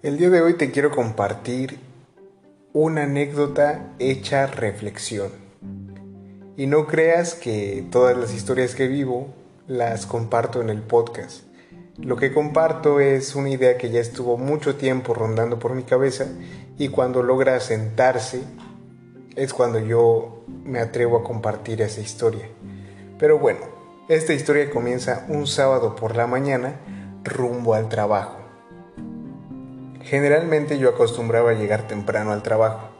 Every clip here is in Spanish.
El día de hoy te quiero compartir una anécdota hecha reflexión. Y no creas que todas las historias que vivo las comparto en el podcast. Lo que comparto es una idea que ya estuvo mucho tiempo rondando por mi cabeza y cuando logra sentarse es cuando yo me atrevo a compartir esa historia. Pero bueno, esta historia comienza un sábado por la mañana rumbo al trabajo. Generalmente yo acostumbraba a llegar temprano al trabajo.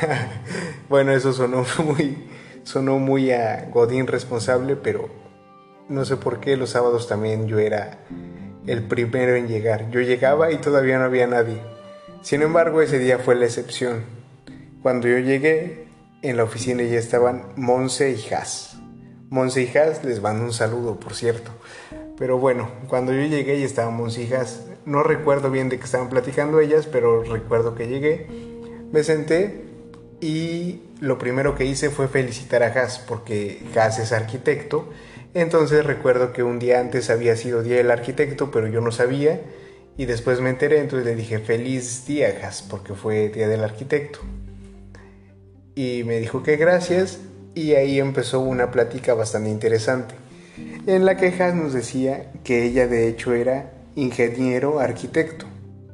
bueno, eso sonó muy, sonó muy a Godín responsable, pero no sé por qué los sábados también yo era el primero en llegar. Yo llegaba y todavía no había nadie. Sin embargo, ese día fue la excepción. Cuando yo llegué, en la oficina ya estaban Monse y Haas. Monse y Haas les mando un saludo, por cierto. Pero bueno, cuando yo llegué y estaban Monse y Haas, no recuerdo bien de qué estaban platicando ellas, pero recuerdo que llegué, me senté y lo primero que hice fue felicitar a Haas porque Haas es arquitecto. Entonces recuerdo que un día antes había sido Día del Arquitecto, pero yo no sabía y después me enteré, entonces le dije feliz día Haas porque fue Día del Arquitecto. Y me dijo que gracias y ahí empezó una plática bastante interesante en la que Haas nos decía que ella de hecho era ingeniero arquitecto.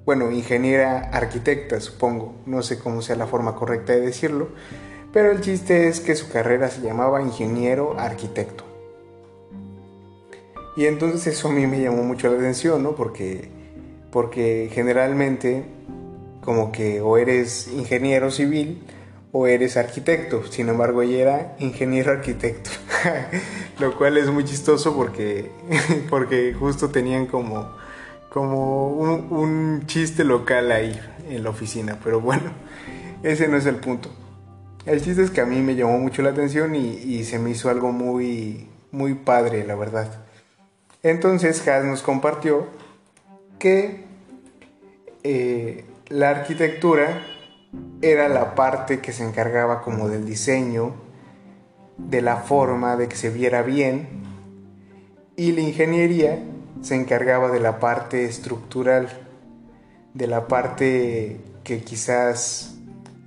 Bueno, ingeniera arquitecta, supongo. No sé cómo sea la forma correcta de decirlo. Pero el chiste es que su carrera se llamaba ingeniero arquitecto. Y entonces eso a mí me llamó mucho la atención, ¿no? Porque, porque generalmente como que o eres ingeniero civil o eres arquitecto. Sin embargo, ella era ingeniero arquitecto. Lo cual es muy chistoso porque, porque justo tenían como como un, chiste local ahí en la oficina, pero bueno, ese no es el punto. El chiste es que a mí me llamó mucho la atención y, se me hizo algo muy, muy padre, la verdad. Entonces Has nos compartió que eh, la arquitectura era la parte que se encargaba como del diseño, de la forma, de que se viera bien, y la ingeniería se encargaba de la parte estructural, de la parte que quizás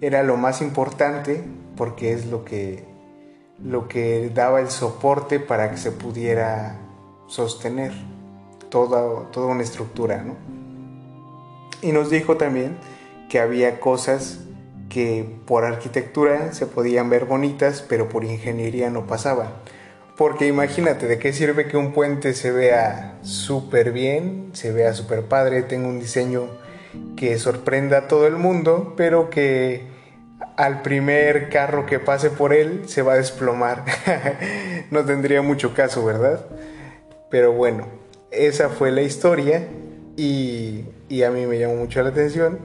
era lo más importante porque es lo que, lo que daba el soporte para que se pudiera sostener toda, toda una estructura. Y nos dijo también que había cosas que por arquitectura se podían ver bonitas, pero por ingeniería no pasaban. Porque imagínate, ¿de qué sirve que un puente se vea súper bien, se vea súper padre, tenga un diseño que sorprenda a todo el mundo, pero que al primer carro que pase por él se va a desplomar? no tendría mucho caso, ¿verdad? Pero bueno, esa fue la historia y, y a mí me llamó mucho la atención.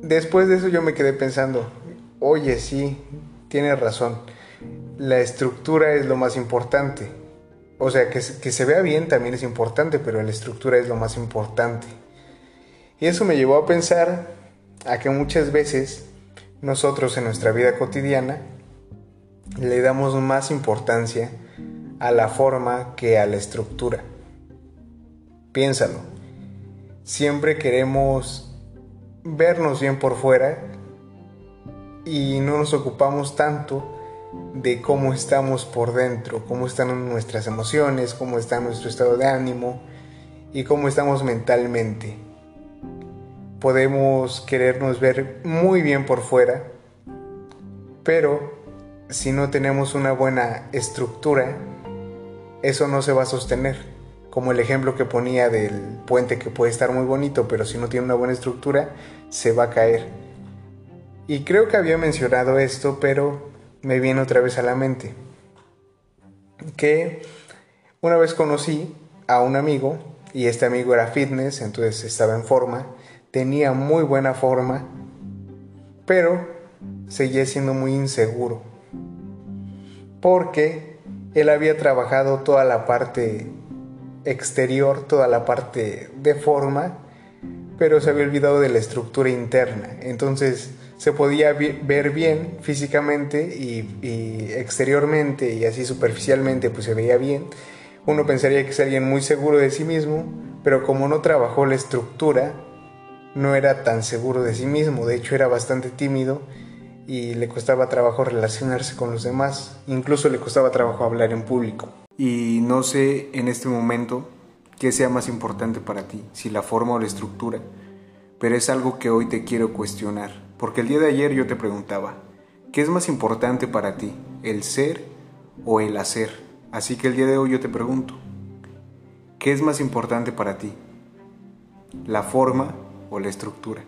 Después de eso yo me quedé pensando, oye, sí, tienes razón la estructura es lo más importante. O sea, que, que, se vea bien también es importante, pero la estructura es lo más importante. Y eso me llevó a pensar a que muchas veces nosotros en nuestra vida cotidiana le damos más importancia a la forma que a la estructura. Piénsalo. Siempre queremos vernos bien por fuera y no nos ocupamos tanto de cómo estamos por dentro, cómo están nuestras emociones, cómo está nuestro estado de ánimo y cómo estamos mentalmente. Podemos querernos ver muy bien por fuera, pero si no tenemos una buena estructura, eso no se va a sostener. Como el ejemplo que ponía del puente que puede estar muy bonito, pero si no tiene una buena estructura, se va a caer. Y creo que había mencionado esto, pero me viene otra vez a la mente que una vez conocí a un amigo y este amigo era fitness, entonces estaba en forma, tenía muy buena forma, pero seguía siendo muy inseguro porque él había trabajado toda la parte exterior, toda la parte de forma, pero se había olvidado de la estructura interna. Entonces, se podía ver bien físicamente y, exteriormente y así superficialmente pues se veía bien. Uno pensaría que es alguien muy seguro de sí mismo, pero como no trabajó la estructura, no era tan seguro de sí mismo, de hecho era bastante tímido y le costaba trabajo relacionarse con los demás, incluso le costaba trabajo hablar en público. Y no sé en este momento qué sea más importante para ti, si la forma o la estructura, pero es algo que hoy te quiero cuestionar, porque el día de ayer yo te preguntaba, ¿qué es más importante para ti, el ser o el hacer? Así que el día de hoy yo te pregunto, ¿qué es más importante para ti, la forma o la estructura?